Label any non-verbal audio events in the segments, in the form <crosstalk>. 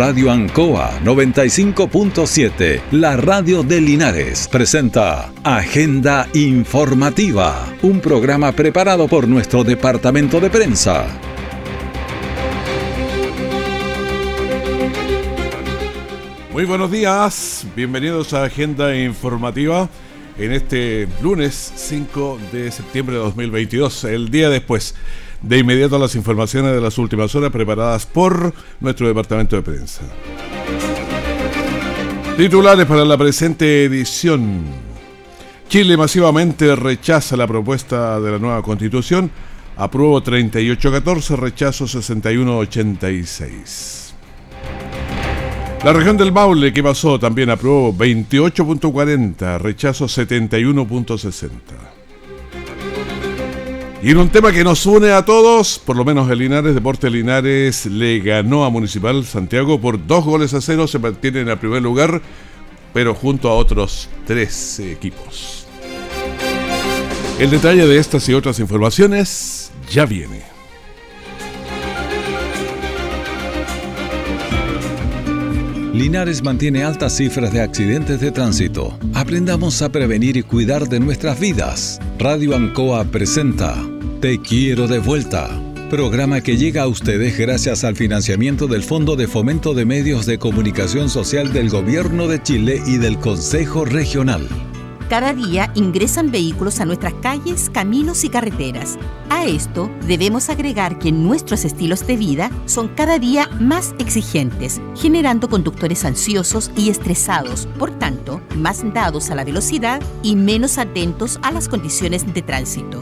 Radio Ancoa 95.7, la radio de Linares, presenta Agenda Informativa, un programa preparado por nuestro departamento de prensa. Muy buenos días, bienvenidos a Agenda Informativa en este lunes 5 de septiembre de 2022, el día después. De inmediato las informaciones de las últimas horas preparadas por nuestro departamento de prensa. Titulares para la presente edición. Chile masivamente rechaza la propuesta de la nueva constitución. Apruebo 38-14, rechazo 61-86. La región del Maule, ¿qué pasó? También aprobó 28.40, rechazo 71.60. Y en un tema que nos une a todos, por lo menos el Linares, Deporte Linares le ganó a Municipal Santiago por dos goles a cero, se mantiene en el primer lugar, pero junto a otros tres equipos. El detalle de estas y otras informaciones ya viene. Linares mantiene altas cifras de accidentes de tránsito. Aprendamos a prevenir y cuidar de nuestras vidas. Radio Ancoa presenta Te quiero de vuelta. Programa que llega a ustedes gracias al financiamiento del Fondo de Fomento de Medios de Comunicación Social del Gobierno de Chile y del Consejo Regional. Cada día ingresan vehículos a nuestras calles, caminos y carreteras. A esto debemos agregar que nuestros estilos de vida son cada día más exigentes, generando conductores ansiosos y estresados, por tanto, más dados a la velocidad y menos atentos a las condiciones de tránsito.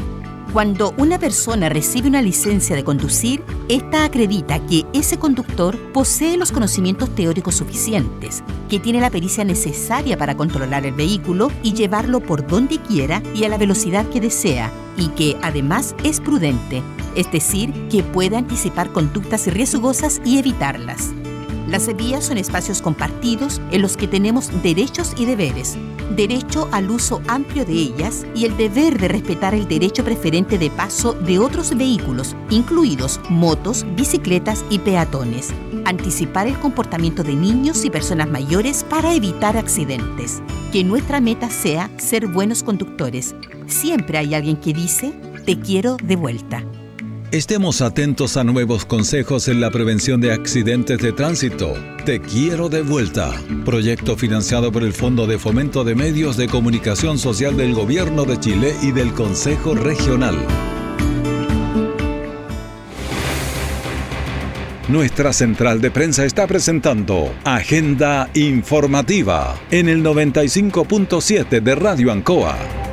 Cuando una persona recibe una licencia de conducir, esta acredita que ese conductor posee los conocimientos teóricos suficientes, que tiene la pericia necesaria para controlar el vehículo y llevarlo por donde quiera y a la velocidad que desea, y que además es prudente, es decir, que puede anticipar conductas riesgosas y evitarlas. Las vías son espacios compartidos en los que tenemos derechos y deberes, derecho al uso amplio de ellas y el deber de respetar el derecho preferente de paso de otros vehículos, incluidos motos, bicicletas y peatones. Anticipar el comportamiento de niños y personas mayores para evitar accidentes. Que nuestra meta sea ser buenos conductores. Siempre hay alguien que dice, te quiero de vuelta. Estemos atentos a nuevos consejos en la prevención de accidentes de tránsito. Te quiero de vuelta. Proyecto financiado por el Fondo de Fomento de Medios de Comunicación Social del Gobierno de Chile y del Consejo Regional. Nuestra central de prensa está presentando Agenda Informativa en el 95.7 de Radio Ancoa.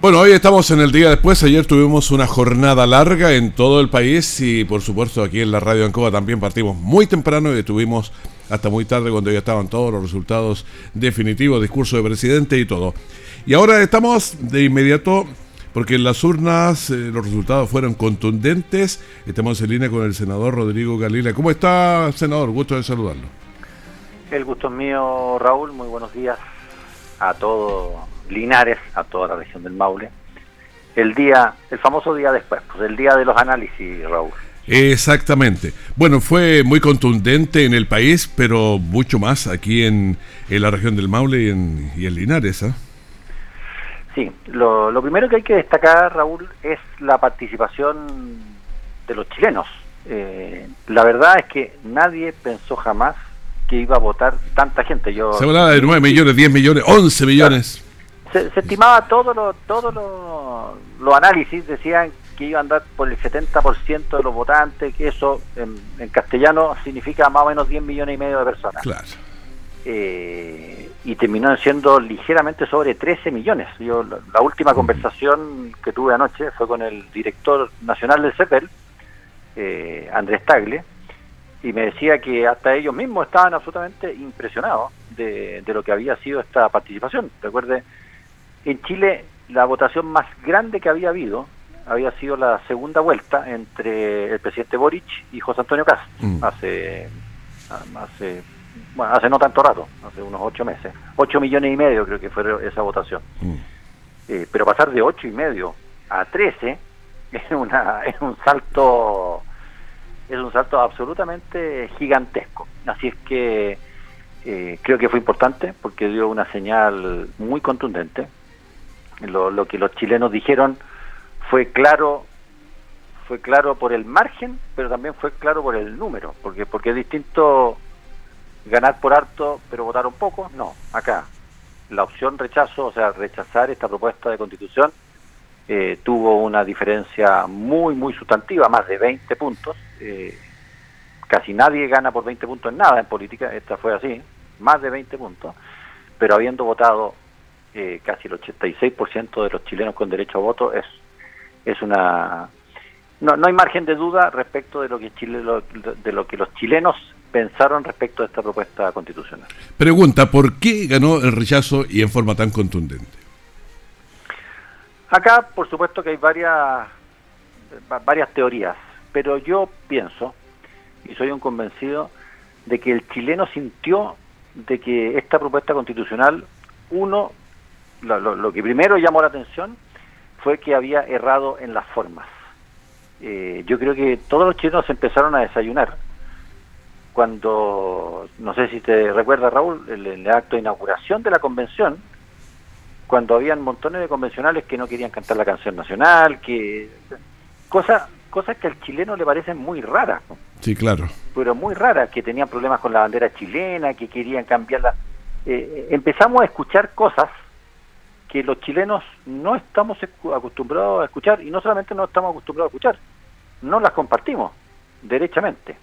Bueno, hoy estamos en el día después. Ayer tuvimos una jornada larga en todo el país y por supuesto aquí en la Radio Ancoa también partimos muy temprano y estuvimos hasta muy tarde cuando ya estaban todos los resultados definitivos, discurso de presidente y todo. Y ahora estamos de inmediato porque en las urnas eh, los resultados fueron contundentes. Estamos en línea con el senador Rodrigo Galila. ¿Cómo está, senador? Gusto de saludarlo. El gusto es mío, Raúl. Muy buenos días a todos Linares, a toda la región del Maule, el día, el famoso día después, pues el día de los análisis, Raúl. Exactamente. Bueno, fue muy contundente en el país, pero mucho más aquí en, la región del Maule y en, y en Linares. ¿eh? Sí, lo, lo, primero que hay que destacar, Raúl, es la participación de los chilenos. Eh, la verdad es que nadie pensó jamás que iba a votar tanta gente. Yo, Se hablaba de 9 millones, 10 millones, 11 millones se, estimaba todo lo, todos los análisis decían que iba a andar por el 70% de los votantes, que eso en, castellano significa más o menos 10 millones y medio de personas. Claro. Eh, y terminó siendo ligeramente sobre 13 millones. Yo la, última conversación que tuve anoche fue con el director nacional del CEPEL, eh, Andrés Tagle, y me decía que hasta ellos mismos estaban absolutamente impresionados de, de lo que había sido esta participación. Recuerde, en Chile, la votación más grande que había habido había sido la segunda vuelta entre el presidente Boric y José Antonio Cast mm. hace, hace, bueno, hace no tanto rato, hace unos ocho meses. Ocho millones y medio creo que fue esa votación. Mm. Eh, pero pasar de ocho y medio a trece <laughs> es, una, es un salto es un salto absolutamente gigantesco. Así es que eh, creo que fue importante porque dio una señal muy contundente. Lo, que los chilenos dijeron fue claro fue claro por el margen, pero también fue claro por el número, porque porque es distinto ganar por harto, pero votar un poco. No, acá la opción rechazo, o sea, rechazar esta propuesta de constitución, eh, tuvo una diferencia muy, muy sustantiva, más de 20 puntos. Eh, casi nadie gana por 20 puntos en nada en política, esta fue así, más de 20 puntos, pero habiendo votado eh, casi el 86% de los chilenos con derecho a voto, es, es una... No, no hay margen de duda respecto de lo que Chile, de lo que los chilenos pensaron respecto a esta propuesta constitucional. Pregunta, ¿por qué ganó el rechazo y en forma tan contundente? Acá, por supuesto que hay varias, varias teorías, pero yo pienso, y soy un convencido, de que el chileno sintió de que esta propuesta constitucional, uno, lo, que primero llamó la atención fue que había errado en las formas. Eh, yo creo que todos los chilenos empezaron a desayunar cuando, no sé si te recuerdas Raúl, el, acto de inauguración de la convención, cuando habían montones de convencionales que no querían cantar la canción nacional, que cosas cosas que al chileno le parecen muy raras. Sí, claro. Pero muy raras, que tenían problemas con la bandera chilena, que querían cambiarla. Eh, empezamos a escuchar cosas que los chilenos no estamos acostumbrados a escuchar y no solamente no estamos acostumbrados a escuchar, no las compartimos derechamente.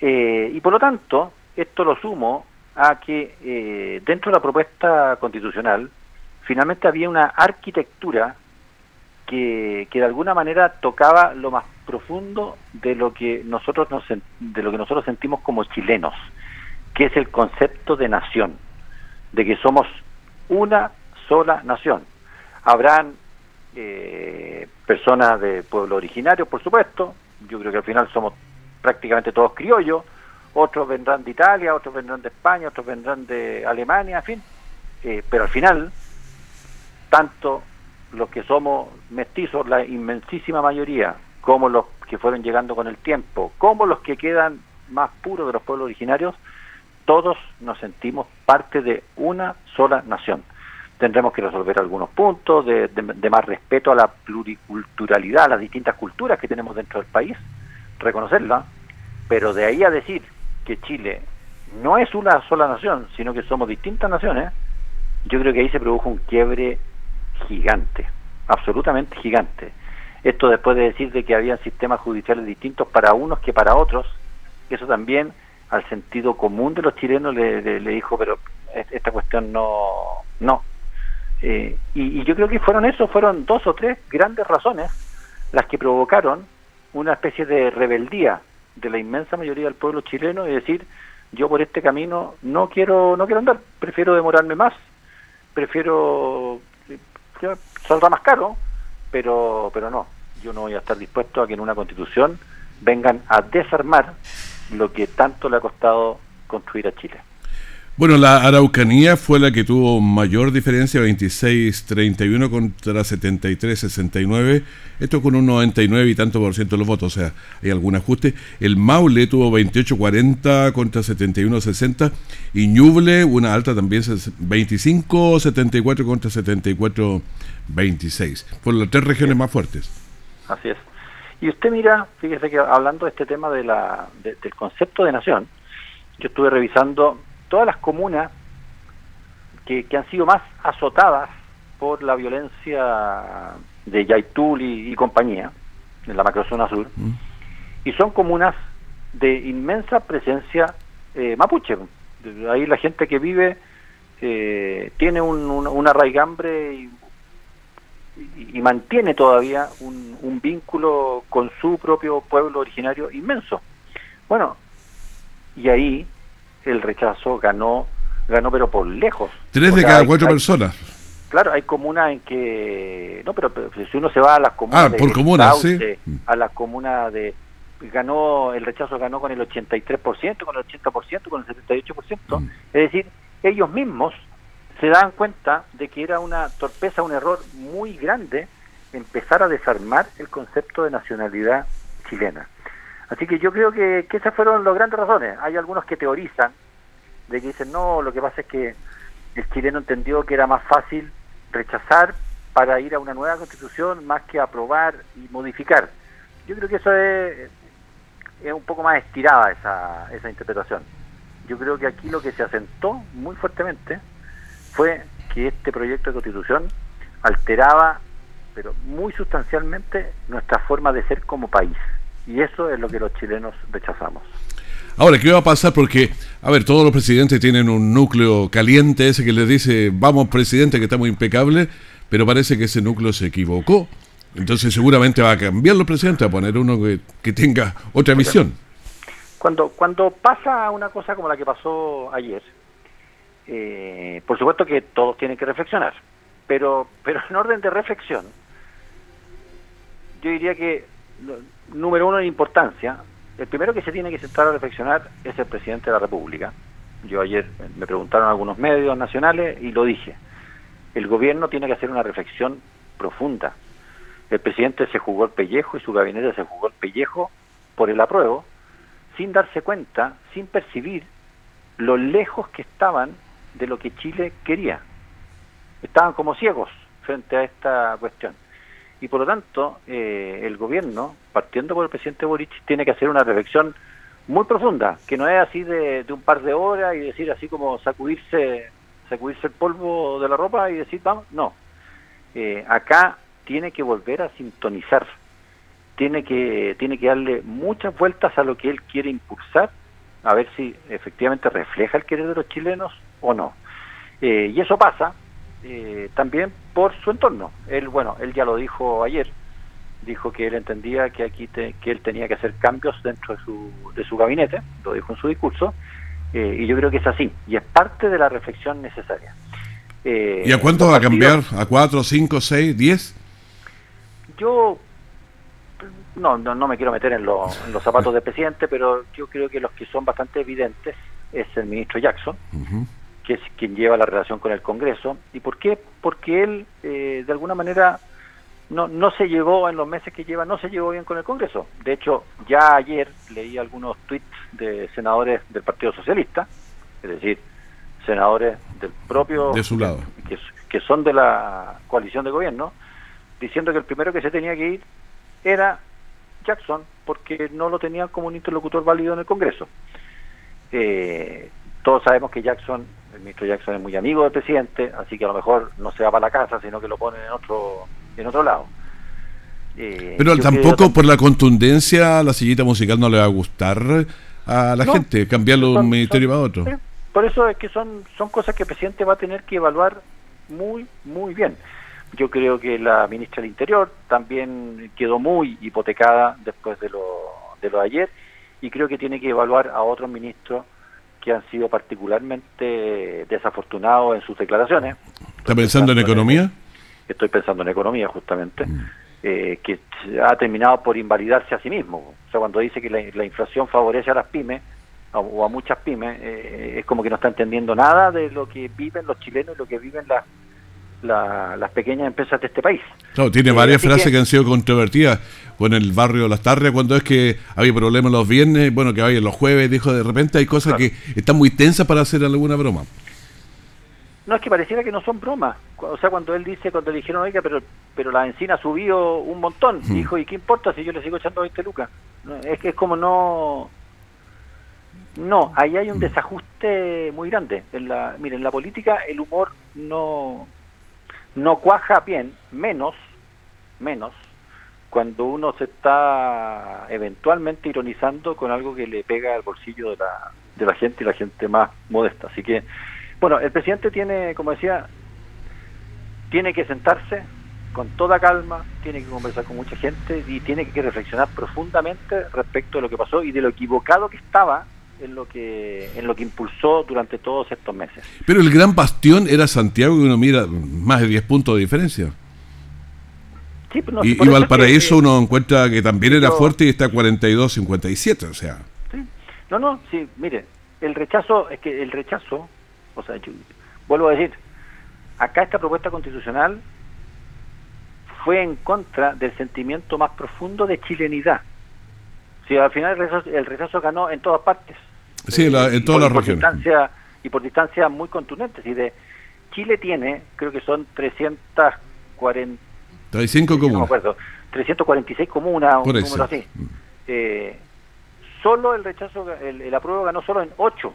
Eh, y por lo tanto, esto lo sumo a que eh, dentro de la propuesta constitucional finalmente había una arquitectura que, que, de alguna manera tocaba lo más profundo de lo que nosotros nos, de lo que nosotros sentimos como chilenos, que es el concepto de nación, de que somos una sola nación. Habrán eh, personas de pueblo originario, por supuesto, yo creo que al final somos prácticamente todos criollos, otros vendrán de Italia, otros vendrán de España, otros vendrán de Alemania, en fin, eh, pero al final, tanto los que somos mestizos, la inmensísima mayoría, como los que fueron llegando con el tiempo, como los que quedan más puros de los pueblos originarios, todos nos sentimos parte de una sola nación. Tendremos que resolver algunos puntos de, más respeto a la pluriculturalidad, a las distintas culturas que tenemos dentro del país, reconocerla, pero de ahí a decir que Chile no es una sola nación, sino que somos distintas naciones, yo creo que ahí se produjo un quiebre gigante, absolutamente gigante. Esto después de decir de que había sistemas judiciales distintos para unos que para otros, eso también al sentido común de los chilenos le, dijo, pero esta cuestión no, no. Eh, y, yo creo que fueron eso, fueron dos o tres grandes razones las que provocaron una especie de rebeldía de la inmensa mayoría del pueblo chileno y decir yo por este camino no quiero no quiero andar prefiero demorarme más prefiero saldrá más caro pero pero no yo no voy a estar dispuesto a que en una constitución vengan a desarmar lo que tanto le ha costado construir a Chile bueno, la Araucanía fue la que tuvo mayor diferencia, 26-31 contra 73-69, esto con un 99 y tanto por ciento de los votos, o sea, hay algún ajuste. El Maule tuvo 28-40 contra 71-60 y Ñuble, una alta también, 25-74 contra 74-26. Fueron las tres regiones más fuertes. Así es. Y usted mira, fíjese que hablando de este tema de la, del concepto de nación, yo estuve revisando todas las comunas que, han sido más azotadas por la violencia de Yaitul y, compañía, en la macrozona sur, mm. y son comunas de inmensa presencia eh, mapuche. Ahí la gente que vive eh, tiene un, una raigambre y, y, mantiene todavía un, un, vínculo con su propio pueblo originario inmenso. Bueno, y ahí el rechazo ganó, ganó pero por lejos. Tres de cada cuatro personas. Claro, hay comunas en que, no, pero, si uno se va a las comunas ah, por comunas, sí. a las comunas de, ganó, el rechazo ganó con el 83%, con el 80%, con el 78%, mm. es decir, ellos mismos se dan cuenta de que era una torpeza, un error muy grande empezar a desarmar el concepto de nacionalidad chilena. Así que yo creo que, esas fueron las grandes razones. Hay algunos que teorizan de que dicen, no, lo que pasa es que el chileno entendió que era más fácil rechazar para ir a una nueva constitución más que aprobar y modificar. Yo creo que eso es, es un poco más estirada esa, esa interpretación. Yo creo que aquí lo que se asentó muy fuertemente fue que este proyecto de constitución alteraba, pero muy sustancialmente, nuestra forma de ser como país. Y eso es lo que los chilenos rechazamos. Ahora, ¿qué va a pasar? Porque, a ver, todos los presidentes tienen un núcleo caliente ese que les dice, vamos presidente, que estamos impecable, pero parece que ese núcleo se equivocó. Entonces seguramente va a cambiar los presidentes, a poner uno que, tenga otra visión. Cuando, cuando pasa una cosa como la que pasó ayer, eh, por supuesto que todos tienen que reflexionar, pero, pero en orden de reflexión, yo diría que número uno en importancia, el primero que se tiene que sentar a reflexionar es el presidente de la República. Yo ayer me preguntaron algunos medios nacionales y lo dije. El gobierno tiene que hacer una reflexión profunda. El presidente se jugó el pellejo y su gabinete se jugó el pellejo por el apruebo, sin darse cuenta, sin percibir lo lejos que estaban de lo que Chile quería. Estaban como ciegos frente a esta cuestión. Y por lo tanto, eh, el gobierno, partiendo por el presidente Boric, tiene que hacer una reflexión muy profunda, que no es así de, un par de horas y decir así como sacudirse, sacudirse el polvo de la ropa y decir, vamos, no. Eh, acá tiene que volver a sintonizar, tiene que, tiene que darle muchas vueltas a lo que él quiere impulsar, a ver si efectivamente refleja el querer de los chilenos o no. Eh, y eso pasa eh, también por su entorno. Él, bueno, él ya lo dijo ayer, dijo que él entendía que aquí que él tenía que hacer cambios dentro de su, de su gabinete, lo dijo en su discurso, eh, y yo creo que es así, y es parte de la reflexión necesaria. Eh, ¿Y a cuánto va a cambiar? ¿A cuatro, cinco, seis, diez? Yo no, no, no me quiero meter en, en, los zapatos del presidente, pero yo creo que los que son bastante evidentes es el ministro Jackson, que es quien lleva la relación con el Congreso. ¿Y por qué? Porque él, eh, de alguna manera, no, no se llevó en los meses que lleva, no se llevó bien con el Congreso. De hecho, ya ayer leí algunos tweets de senadores del Partido Socialista, es decir, senadores del propio... De su lado. Que, que son de la coalición de gobierno, diciendo que el primero que se tenía que ir era Jackson, porque no lo tenían como un interlocutor válido en el Congreso. Eh, todos sabemos que Jackson el ministro Jackson es muy amigo del presidente, así que a lo mejor no se va para la casa, sino que lo pone en otro, en otro lado. Eh, Pero tampoco por la contundencia la sillita musical no le va a gustar a la gente, cambiarlo de un ministerio a otro. por eso es que son, son cosas que el presidente va a tener que evaluar muy, muy bien. Yo creo que la ministra del Interior también quedó muy hipotecada después de lo de, lo de ayer y creo que tiene que evaluar a otros ministros que han sido particularmente desafortunados en sus declaraciones. ¿Está pensando en economía? estoy pensando en economía, justamente, mm. eh, que ha terminado por invalidarse a sí mismo. O sea, cuando dice que la, inflación favorece a las pymes, o a muchas pymes, eh, es como que no está entendiendo nada de lo que viven los chilenos y lo que viven las las pequeñas empresas de este país. Claro, tiene eh, varias frases que, han sido controvertidas. Bueno, en el barrio Las Tardes, cuando es que había problemas los viernes, bueno, que había los jueves, dijo de repente hay cosas que están muy tensas para hacer alguna broma. No, es que pareciera que no son bromas. O sea, cuando él dice, cuando le dijeron, oiga, pero, pero la encina subió un montón, dijo, ¿y qué importa si yo le sigo echando 20 lucas? es que es como no... No, ahí hay un desajuste muy grande. En la, miren, en la política el humor no, no cuaja bien, menos, menos, cuando uno se está eventualmente ironizando con algo que le pega al bolsillo de la, de la gente y la gente más modesta. Así que, bueno, el presidente tiene, como decía, tiene que sentarse con toda calma, tiene que conversar con mucha gente y tiene que reflexionar profundamente respecto de lo que pasó y de lo equivocado que estaba en lo que en lo que impulsó durante todos estos meses. Pero el gran bastión era Santiago y uno mira más de 10 puntos de diferencia. Sí, pues y, Valparaíso uno encuentra que también era fuerte y está 42-57, o sea. No, no, sí, mire, el rechazo, es que el rechazo, o sea, vuelvo a decir, acá esta propuesta constitucional fue en contra del sentimiento más profundo de chilenidad Si al final el rechazo, ganó en todas partes. Sí, en todas las regiones. Distancia, y por distancias muy contundentes. Y de Chile tiene, creo que son 340... 35 comunas. 346 comunas, un número así. Eh, solo el rechazo, el, el, apruebo ganó solo en 8.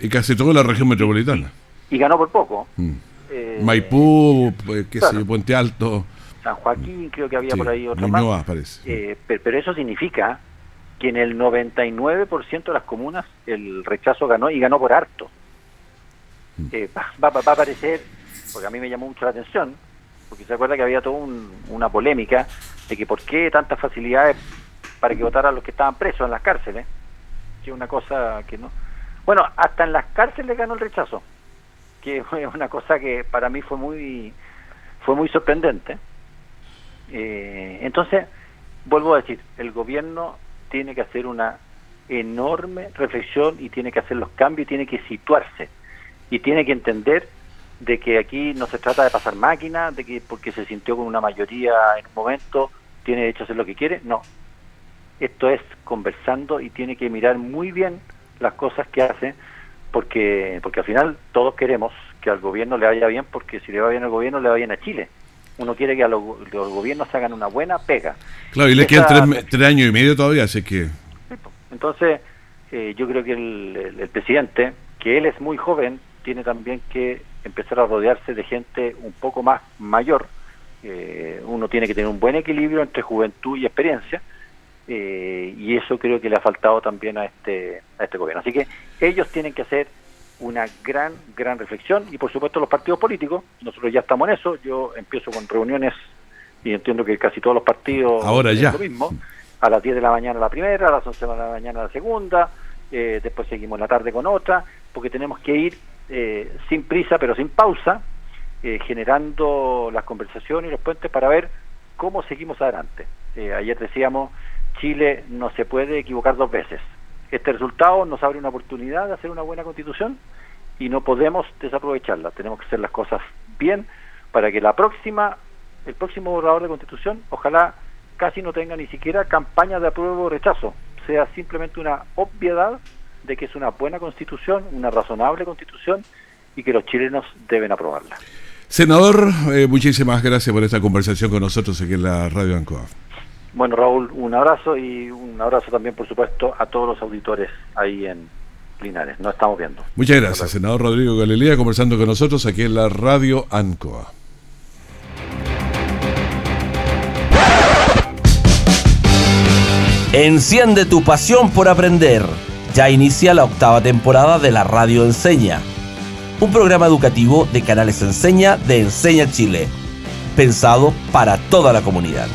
Y casi toda la región metropolitana. Y ganó por poco. Mm. Eh, Maipú, pues, qué sé, Puente Alto. San Joaquín, creo que había por ahí otro más. Parece. Eh, pero, eso significa que en el 99% de las comunas el rechazo ganó y ganó por harto. Mm. Eh, va, va, a aparecer, porque a mí me llamó mucho la atención, porque se acuerda que había toda una polémica de que por qué tantas facilidades para que votaran los que estaban presos en las cárceles, que es una cosa que no... Bueno, hasta en las cárceles ganó el rechazo, que <laughs> fue una cosa que para mí fue muy, fue muy sorprendente. Eh, entonces, vuelvo a decir, el gobierno tiene que hacer una enorme reflexión y tiene que hacer los cambios y tiene que situarse y tiene que entender de que aquí no se trata de pasar máquina, de que porque se sintió con una mayoría en un momento tiene derecho a hacer lo que quiere, no. Esto es conversando y tiene que mirar muy bien las cosas que hace, porque porque al final todos queremos que al gobierno le vaya bien, porque si le va bien al gobierno le va bien a Chile. Uno quiere que a los, gobiernos hagan una buena pega. Claro, y le quedan tres, años y medio todavía, así que... Entonces, eh, yo creo que el presidente, que él es muy joven, tiene también que empezar a rodearse de gente un poco más mayor. Eh, uno tiene que tener un buen equilibrio entre juventud y experiencia. Eh, y eso creo que le ha faltado también a este, a este gobierno. Así que ellos tienen que hacer una gran, gran reflexión y por supuesto los partidos políticos, nosotros ya estamos en eso, yo empiezo con reuniones y entiendo que casi todos los partidos ahora ya lo mismo, a las 10 de la mañana la primera, a las 11 de la mañana la segunda, eh, después seguimos la tarde con otra, porque tenemos que ir eh, sin prisa pero sin pausa, eh, generando las conversaciones y los puentes para ver cómo seguimos adelante. Eh, ayer decíamos, Chile no se puede equivocar dos veces. Este resultado nos abre una oportunidad de hacer una buena constitución y no podemos desaprovecharla. Tenemos que hacer las cosas bien para que la próxima, el próximo borrador de constitución, ojalá casi no tenga ni siquiera campaña de apruebo o rechazo, sea simplemente una obviedad de que es una buena constitución, una razonable constitución y que los chilenos deben aprobarla. Senador, eh, muchísimas gracias por esta conversación con nosotros aquí en la Radio Ancoa. Bueno, Raúl, un abrazo y un abrazo también, por supuesto, a todos los auditores ahí en Nos estamos viendo. Muchas gracias, senador Rodrigo Galilea, conversando con nosotros aquí en la Radio Ancoa. Enciende tu pasión por aprender ya inicia la octava temporada de la Radio Enseña, un programa educativo de Canales Enseña de Enseña Chile, pensado para toda la comunidad.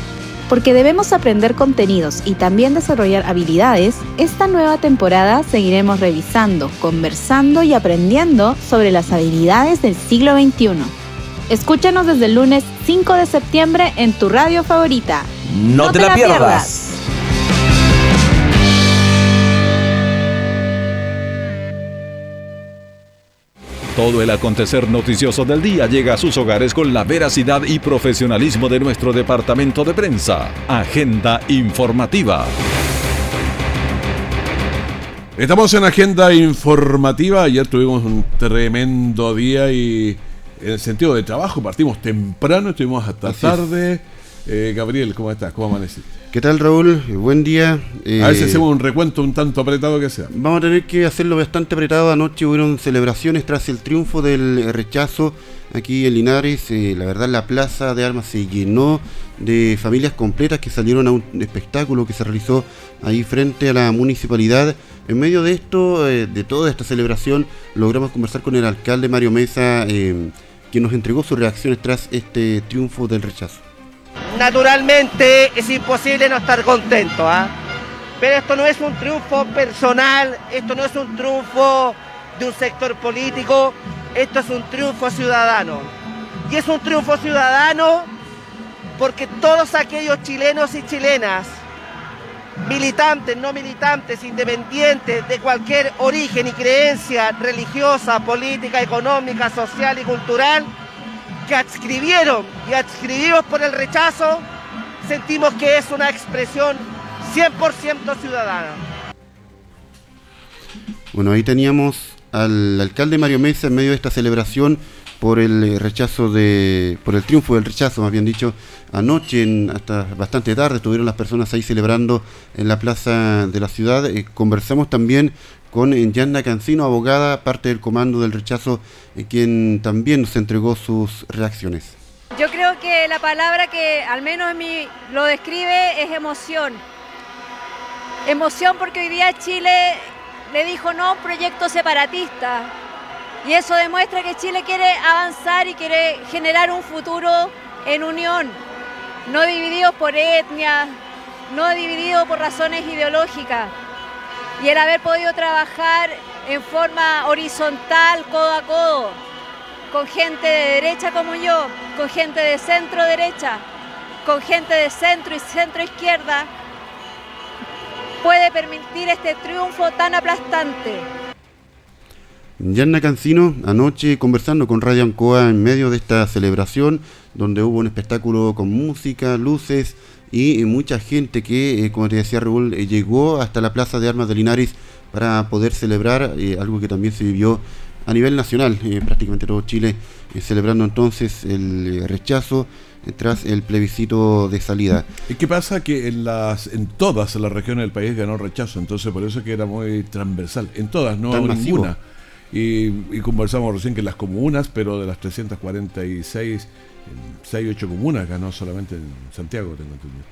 Porque debemos aprender contenidos y también desarrollar habilidades, esta nueva temporada seguiremos revisando, conversando y aprendiendo sobre las habilidades del siglo XXI. Escúchanos desde el lunes 5 de septiembre en tu radio favorita. No, te, la, pierdas. Todo el acontecer noticioso del día llega a sus hogares con la veracidad y profesionalismo de nuestro departamento de prensa. Agenda informativa. Estamos en agenda informativa. Ayer tuvimos un tremendo día y en el sentido de trabajo partimos temprano, estuvimos hasta tarde. Eh, Gabriel, ¿cómo estás? ¿Cómo amaneciste? ¿Qué tal Raúl? Buen día. a ver si eh, hacemos un recuento un tanto apretado que sea. Vamos a tener que hacerlo bastante apretado. Anoche hubieron celebraciones tras el triunfo del rechazo aquí en Linares. Eh, la verdad la plaza de armas se llenó de familias completas que salieron a un espectáculo que se realizó ahí frente a la municipalidad. En medio de esto, eh, de toda esta celebración, logramos conversar con el alcalde Mario Mesa, quien nos entregó sus reacciones tras este triunfo del rechazo naturalmente es imposible no estar contento. ¿ah? Pero esto no es un triunfo personal, esto no es un triunfo de un sector político, esto es un triunfo ciudadano. Y es un triunfo ciudadano porque todos aquellos chilenos y chilenas, militantes, no militantes, independientes, de cualquier origen y creencia religiosa, política, económica, social y cultural, que adscribieron y adscribimos por el rechazo, sentimos que es una expresión 100% ciudadana. Bueno, ahí teníamos al alcalde Mario Mesa en medio de esta celebración por el eh, rechazo de, por el triunfo del rechazo, más bien dicho, anoche hasta bastante tarde estuvieron las personas ahí celebrando en la plaza de la ciudad. Eh, conversamos también con eh, Yanna Cancino, abogada, parte del comando del rechazo, quien también nos entregó sus reacciones. Yo creo que la palabra que al menos lo describe es emoción. Emoción porque hoy día Chile le dijo no a un proyecto separatista. Y eso demuestra que Chile quiere avanzar y quiere generar un futuro en unión, no dividido por etnia, no dividido por razones ideológicas. Y el haber podido trabajar en forma horizontal, codo a codo, con gente de derecha como yo, con gente de centro derecha, con gente de centro y centro izquierda, puede permitir este triunfo tan aplastante. Yanna Cancino, anoche conversando con Radio Ancoa en medio de esta celebración, donde hubo un espectáculo con música, luces y mucha gente que, eh, como te decía Raúl, eh, llegó hasta la Plaza de Armas de Linares para poder celebrar eh, algo que también se vivió a nivel nacional, prácticamente todo Chile celebrando entonces el rechazo tras el plebiscito de salida. ¿Y qué pasa? Que en las en todas las regiones del país ganó rechazo, entonces por eso que era muy transversal. En todas, no en ninguna. Y, conversamos recién que en las comunas, pero de las 346, 6, 8 comunas ganó solamente en Santiago, tengo entendido.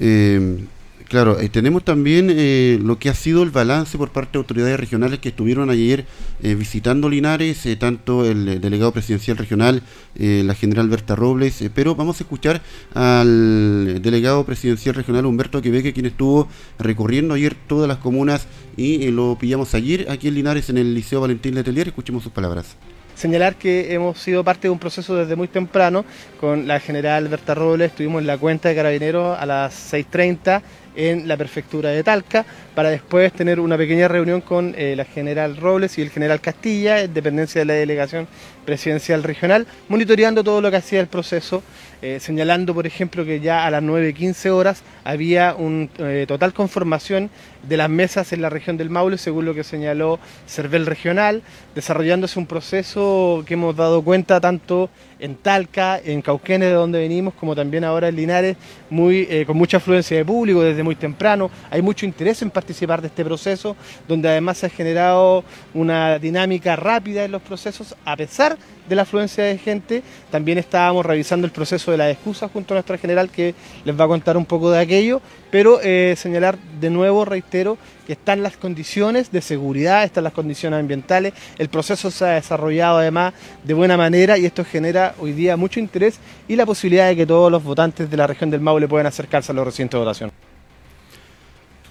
Eh, Claro, eh, tenemos también eh, lo que ha sido el balance por parte de autoridades regionales que estuvieron ayer eh, visitando Linares, tanto el delegado presidencial regional, la general Berta Robles, pero vamos a escuchar al delegado presidencial regional Humberto Queveque, quien estuvo recorriendo ayer todas las comunas y lo pillamos ayer aquí en Linares en el Liceo Valentín Letelier. Escuchemos sus palabras señalar que hemos sido parte de un proceso desde muy temprano con la general Berta Robles, estuvimos en la cuenta de carabineros a las 6.30 en la prefectura de Talca, para después tener una pequeña reunión con eh, la general Robles y el general Castilla, en dependencia de la delegación presidencial regional, monitoreando todo lo que hacía el proceso, eh, señalando, por ejemplo, que ya a las 9.15 horas había una eh, total conformación de las mesas en la región del Maule, según lo que señaló CERVEL Regional, desarrollándose un proceso que hemos dado cuenta tanto en Talca, en Cauquenes, de donde venimos, como también ahora en Linares, muy, eh, con mucha afluencia de público desde muy temprano. Hay mucho interés en participar de este proceso, donde además se ha generado una dinámica rápida en los procesos, a pesar de la afluencia de gente. También estábamos revisando el proceso de la excusa junto a nuestra general, que les va a contar un poco de aquello, pero eh, señalar de nuevo, reitero, que están las condiciones de seguridad, están las condiciones ambientales, el proceso se ha desarrollado además de buena manera y esto genera hoy día mucho interés y la posibilidad de que todos los votantes de la región del Maule puedan acercarse a los recintos de votación.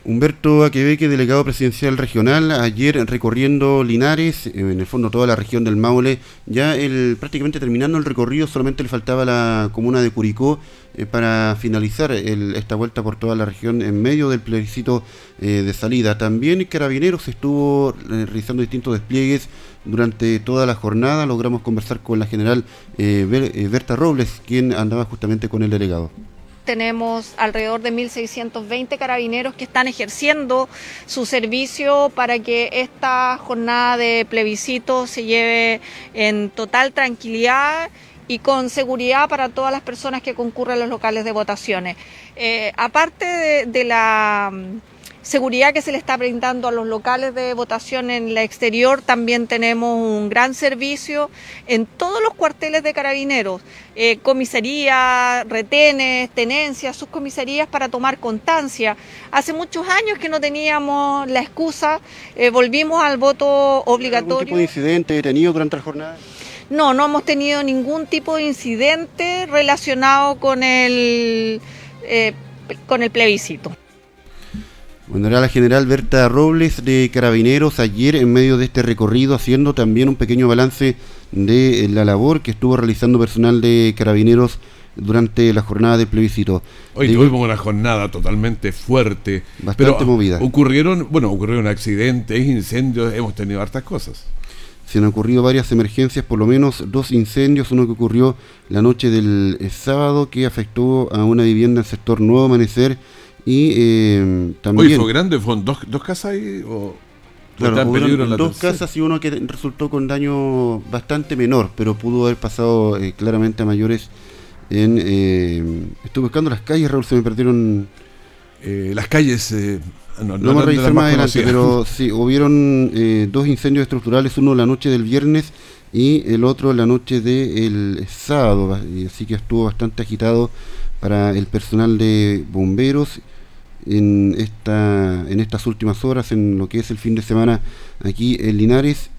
Humberto Aquebeque, delegado presidencial regional, ayer recorriendo Linares, en el fondo toda la región del Maule, ya el, prácticamente terminando el recorrido, solamente le faltaba la comuna de Curicó eh, para finalizar esta vuelta por toda la región en medio del plebiscito eh, de salida. También Carabineros estuvo eh, realizando distintos despliegues durante toda la jornada. Logramos conversar con la general Berta Robles, quien andaba justamente con el delegado tenemos alrededor de 1.620 carabineros que están ejerciendo su servicio para que esta jornada de plebiscito se lleve en total tranquilidad y con seguridad para todas las personas que concurren a los locales de votaciones. Eh, aparte de la seguridad que se le está brindando a los locales de votación en el exterior. También tenemos un gran servicio en todos los cuarteles de carabineros, eh, comisaría, retenes, tenencias, subcomisarías para tomar constancia. Hace muchos años que no teníamos la excusa, eh, volvimos al voto obligatorio. ¿Algún tipo de incidente tenido durante la jornada? No, no hemos tenido ningún tipo de incidente relacionado con el, eh, con el plebiscito. Bueno, la general Berta Robles de Carabineros ayer en medio de este recorrido haciendo también un pequeño balance de la labor que estuvo realizando personal de Carabineros durante la jornada de plebiscito. Hoy tuvimos una jornada totalmente fuerte. Bastante movida. Ocurrieron, bueno, ocurrieron accidentes, incendios, hemos tenido hartas cosas. Se han ocurrido varias emergencias, por lo menos dos incendios, uno que ocurrió la noche del eh, sábado que afectó a una vivienda en el sector Nuevo Amanecer Y eh, también... Oye, ¿fue grande? ¿Fueron dos, dos casas ahí? O... Claro, hubieron dos tercera? casas y uno que resultó con daño bastante menor, pero pudo haber pasado eh, claramente a mayores en... eh, estuve buscando las calles, Raúl, se me perdieron... Eh, las calles... eh, no, Lo vamos a de revisar más adelante, pero <laughs> sí, hubieron eh, dos incendios estructurales, uno la noche del viernes y el otro la noche del sábado, ba- y así que estuvo bastante agitado para el personal de bomberos en esta en estas últimas horas, en lo que es el fin de semana aquí en Linares,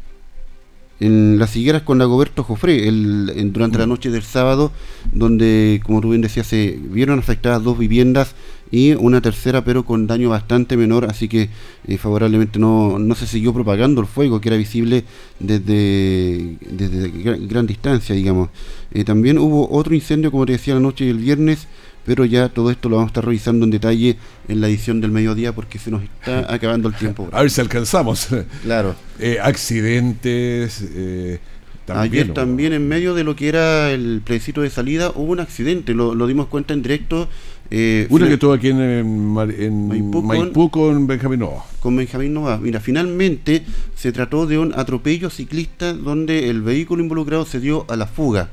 en las higueras con Lagoberto Jofré, el, en- durante la noche del sábado, donde, como tú bien decías, se vieron afectadas dos viviendas y una tercera, pero con daño bastante menor, así que eh, favorablemente no, no se siguió propagando el fuego, que era visible desde, desde gran, gran distancia, digamos. Eh, también hubo otro incendio, como te decía, la noche del viernes, pero ya todo esto lo vamos a estar revisando en detalle en la edición del mediodía, porque se nos está <laughs> acabando el tiempo. A ver si alcanzamos. <laughs> Claro. Eh, accidentes. eh, también, Ayer también en medio de lo que era el plebiscito de salida hubo un accidente, lo, lo dimos cuenta en directo. eh, Una final- que estuvo aquí en, Maipú Maipú, con... Benjamín Nova. con Benjamín Nova. Mira, finalmente se trató de un atropello ciclista donde el vehículo involucrado se dio a la fuga.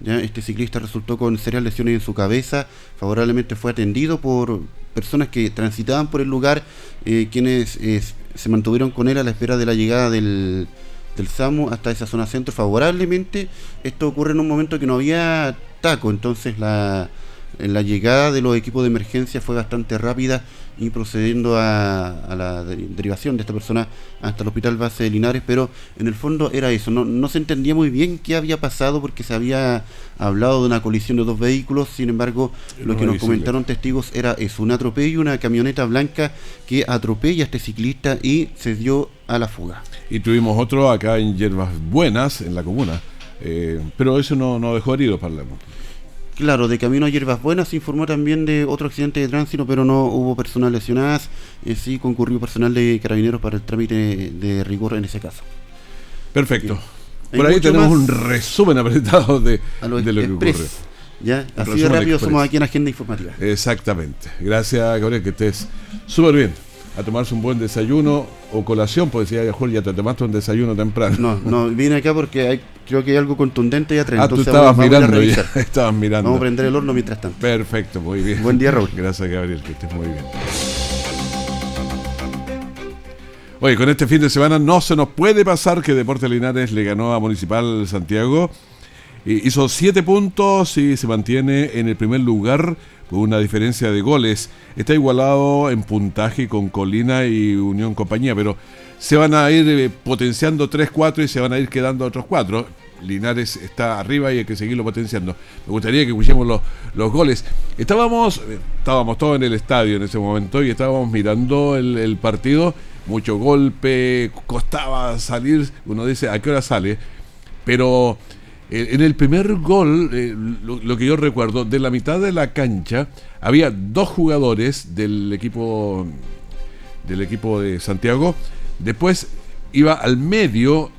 ¿Ya? Este ciclista resultó con serias lesiones en su cabeza, favorablemente fue atendido por personas que transitaban por el lugar, eh, quienes eh, se mantuvieron con él a la espera de la llegada del, del SAMU hasta esa zona centro. Favorablemente, esto ocurre en un momento que no había taco, entonces la, la llegada de los equipos de emergencia fue bastante rápida y procediendo a, a la de- derivación de esta persona hasta el hospital base de Linares, pero en el fondo era eso, no, no se entendía muy bien qué había pasado porque se había hablado de una colisión de dos vehículos, sin embargo lo que nos comentaron testigos era eso, un atropello, una camioneta blanca que atropella a este ciclista y se dio a la fuga. Y tuvimos otro acá en Hierbas Buenas, en la comuna. Eh, pero eso no, no dejó heridos la Claro, de camino a Hierbas Buenas se informó también de otro accidente de tránsito, pero no hubo personas lesionadas. Eh, sí concurrió personal de carabineros para el trámite de rigor en ese caso. Perfecto. Por ahí tenemos un resumen apretado de, a lo de lo que ocurre. Ya, así de rápido somos aquí en Agenda Informativa. Exactamente. Gracias, Gabriel, que estés súper bien. A tomarse un buen desayuno o colación, pues decía Jorge, ya te tomaste un desayuno temprano. No, no, vine acá porque hay, creo que hay algo contundente atrás. Ah, tú estabas vamos mirando ya. <laughs> Estabas mirando. Vamos a prender el horno mientras tanto. Perfecto, muy bien. Buen día, Raúl. Gracias, Gabriel, que estés muy bien. Oye, con este fin de semana no se nos puede pasar que Deportes Linares le ganó a Municipal Santiago. Y hizo siete puntos y se mantiene en el primer lugar con una diferencia de goles. Está igualado en puntaje con Colina y Unión Compañía, pero se van a ir eh, potenciando 3-4 y se van a ir quedando otros 4. Linares está arriba y hay que seguirlo potenciando. Me gustaría que escuchemos los, los goles. Estábamos, eh, estábamos todos en el estadio en ese momento y estábamos mirando el, partido. Mucho golpe, costaba salir. Uno dice, ¿a qué hora sale? Pero en el primer gol, eh, lo, lo que yo recuerdo, de la mitad de la cancha había dos jugadores del equipo del equipo de Santiago. Después iba al medio,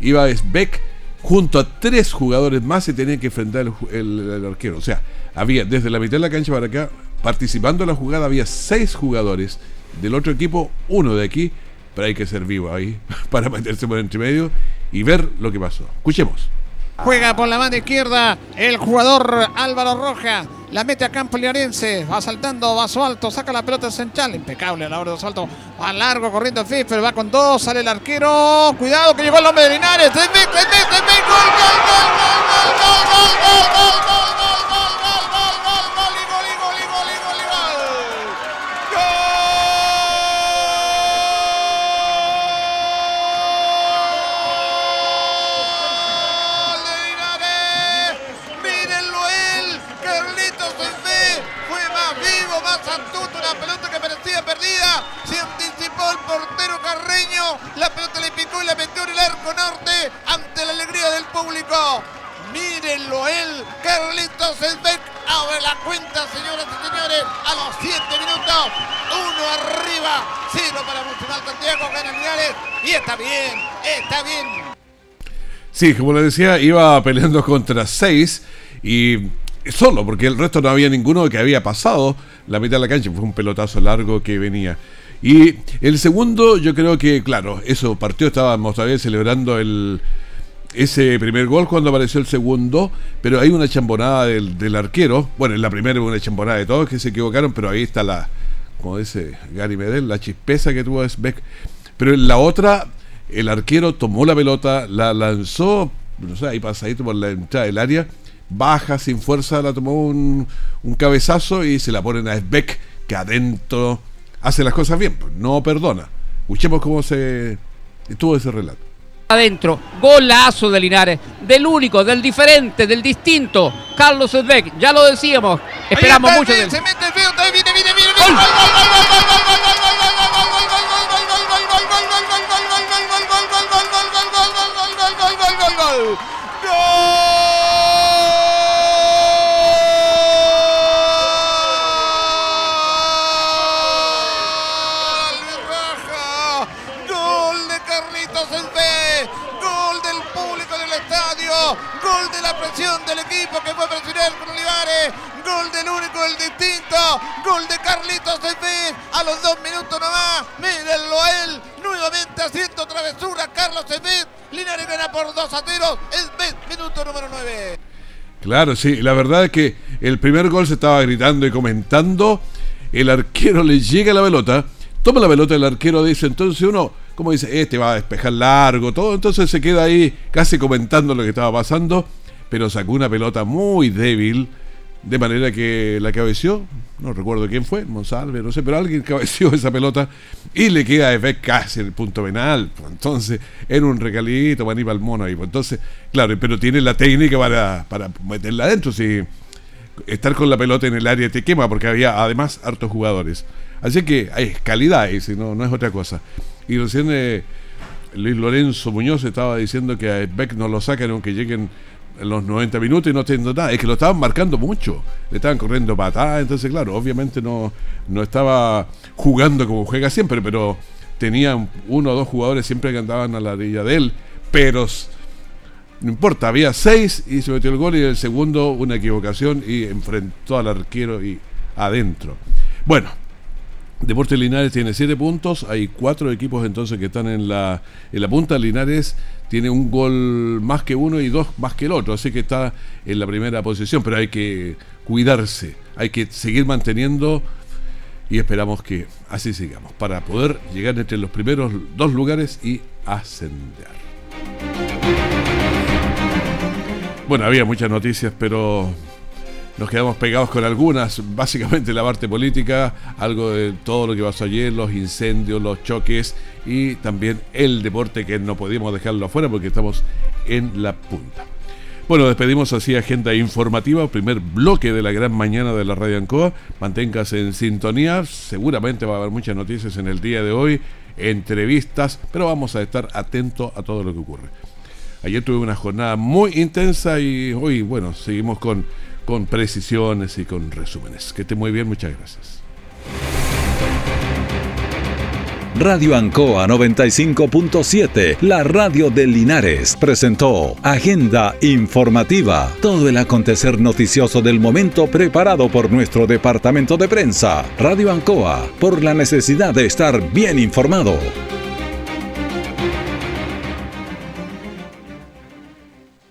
iba Beck junto a tres jugadores más y tenía que enfrentar el, el- el arquero. O sea, había desde la mitad de la cancha para acá, participando en la jugada, había seis jugadores del otro equipo, uno de aquí, pero hay que ser vivo ahí <laughs> para meterse por entre medio y ver lo que pasó. Escuchemos. Juega por la mano izquierda el jugador Álvaro Roja. La mete a campo linarense. Va saltando, va alto, saca la pelota central. Impecable a la hora de su alto. Va largo corriendo Fisper, va con dos, sale el arquero. Cuidado que llegó el hombre de Linares. Gol, gol, gol, gol, gol, gol, gol, gol, gol, gol, gol, arco norte ante la alegría del público. Mírenlo él, Carlitos Sensé. Abre la cuenta, señoras y señores, a los 7 minutos. Uno arriba, cero para Municipal Santiago, gana Linares. Y está bien, está bien. Sí, como le decía, iba peleando contra seis y solo, porque el resto no había ninguno que había pasado la mitad de la cancha, fue un pelotazo largo que venía. Y el segundo, yo creo que, claro, eso partió, estábamos todavía celebrando el, ese primer gol cuando apareció el segundo, pero hay una chambonada del, arquero. Bueno, en la primera una chambonada de todos que se equivocaron, pero ahí está la, como dice Gary Medel, la chispeza que tuvo Beck. Pero en la otra, el arquero tomó la pelota, la lanzó, no sé, ahí pasadito por la entrada del área, baja sin fuerza, la tomó un, un cabezazo y se la ponen a Beck, que adentro hace las cosas bien, pues, no perdona. Escuchemos cómo se estuvo ese relato. Adentro, golazo de Linares, del único, del diferente, del distinto, Carlos Beck, ya lo decíamos, esperamos mucho de él. Se mete el feo, viene, viene, viene, viene. Gol de la presión del equipo que fue a presionar Olivares. Gol del único, el distinto. Gol de Carlitos Cefés. A los dos minutos nomás. Mírenlo a él. Nuevamente haciendo travesura. Carlos Cefés. Linares gana por dos a 0. El minuto número 9. Claro, sí. La verdad es que el primer gol se estaba gritando y comentando. El arquero le llega la pelota. Toma la pelota el arquero, dice entonces uno como dice, este va a despejar largo, todo. Entonces se queda ahí casi comentando lo que estaba pasando, pero sacó una pelota muy débil, de manera que la cabeció, no recuerdo quién fue, Monsalve, no sé, pero alguien <laughs> cabeció esa pelota y le queda de casi el punto penal. Entonces, era un recalito para al mono ahí. Entonces, claro, pero tiene la técnica para, para meterla adentro. Si estar con la pelota en el área te quema, porque había además hartos jugadores. Así que hay calidad ese, no, no es otra cosa. Y recién eh, Luis Lorenzo Muñoz estaba diciendo que a Beck no lo sacan aunque lleguen en los 90 minutos y no teniendo nada. Es que lo estaban marcando mucho. Le estaban corriendo patadas. Entonces, claro, obviamente no, no estaba jugando como juega siempre, pero tenía uno o dos jugadores siempre que andaban a la orilla de él. Pero no importa, había seis y se metió el gol y el segundo una equivocación y enfrentó al arquero y adentro. Bueno, Deportes Linares tiene 7 puntos, hay cuatro equipos entonces que están en la, en la punta. Linares tiene un gol más que uno y dos más que el otro, así que está en la primera posición, pero hay que cuidarse, hay que seguir manteniendo y esperamos que así sigamos, para poder llegar entre los primeros dos lugares y ascender. Bueno, había muchas noticias, pero nos quedamos pegados con algunas, básicamente la parte política, algo de todo lo que pasó ayer, los incendios, los choques y también el deporte que no podíamos dejarlo afuera porque estamos en la punta. Bueno, despedimos así agenda informativa, primer bloque de la gran mañana de la Radio Ancoa. Manténgase en sintonía, seguramente va a haber muchas noticias en el día de hoy, entrevistas, pero vamos a estar atentos a todo lo que ocurre. Ayer tuve una jornada muy intensa y hoy, bueno, seguimos con con precisiones y con resúmenes. Que esté muy bien, muchas gracias. Radio Ancoa 95.7, la radio de Linares, presentó Agenda Informativa, todo el acontecer noticioso del momento preparado por nuestro departamento de prensa. Radio Ancoa, por la necesidad de estar bien informado.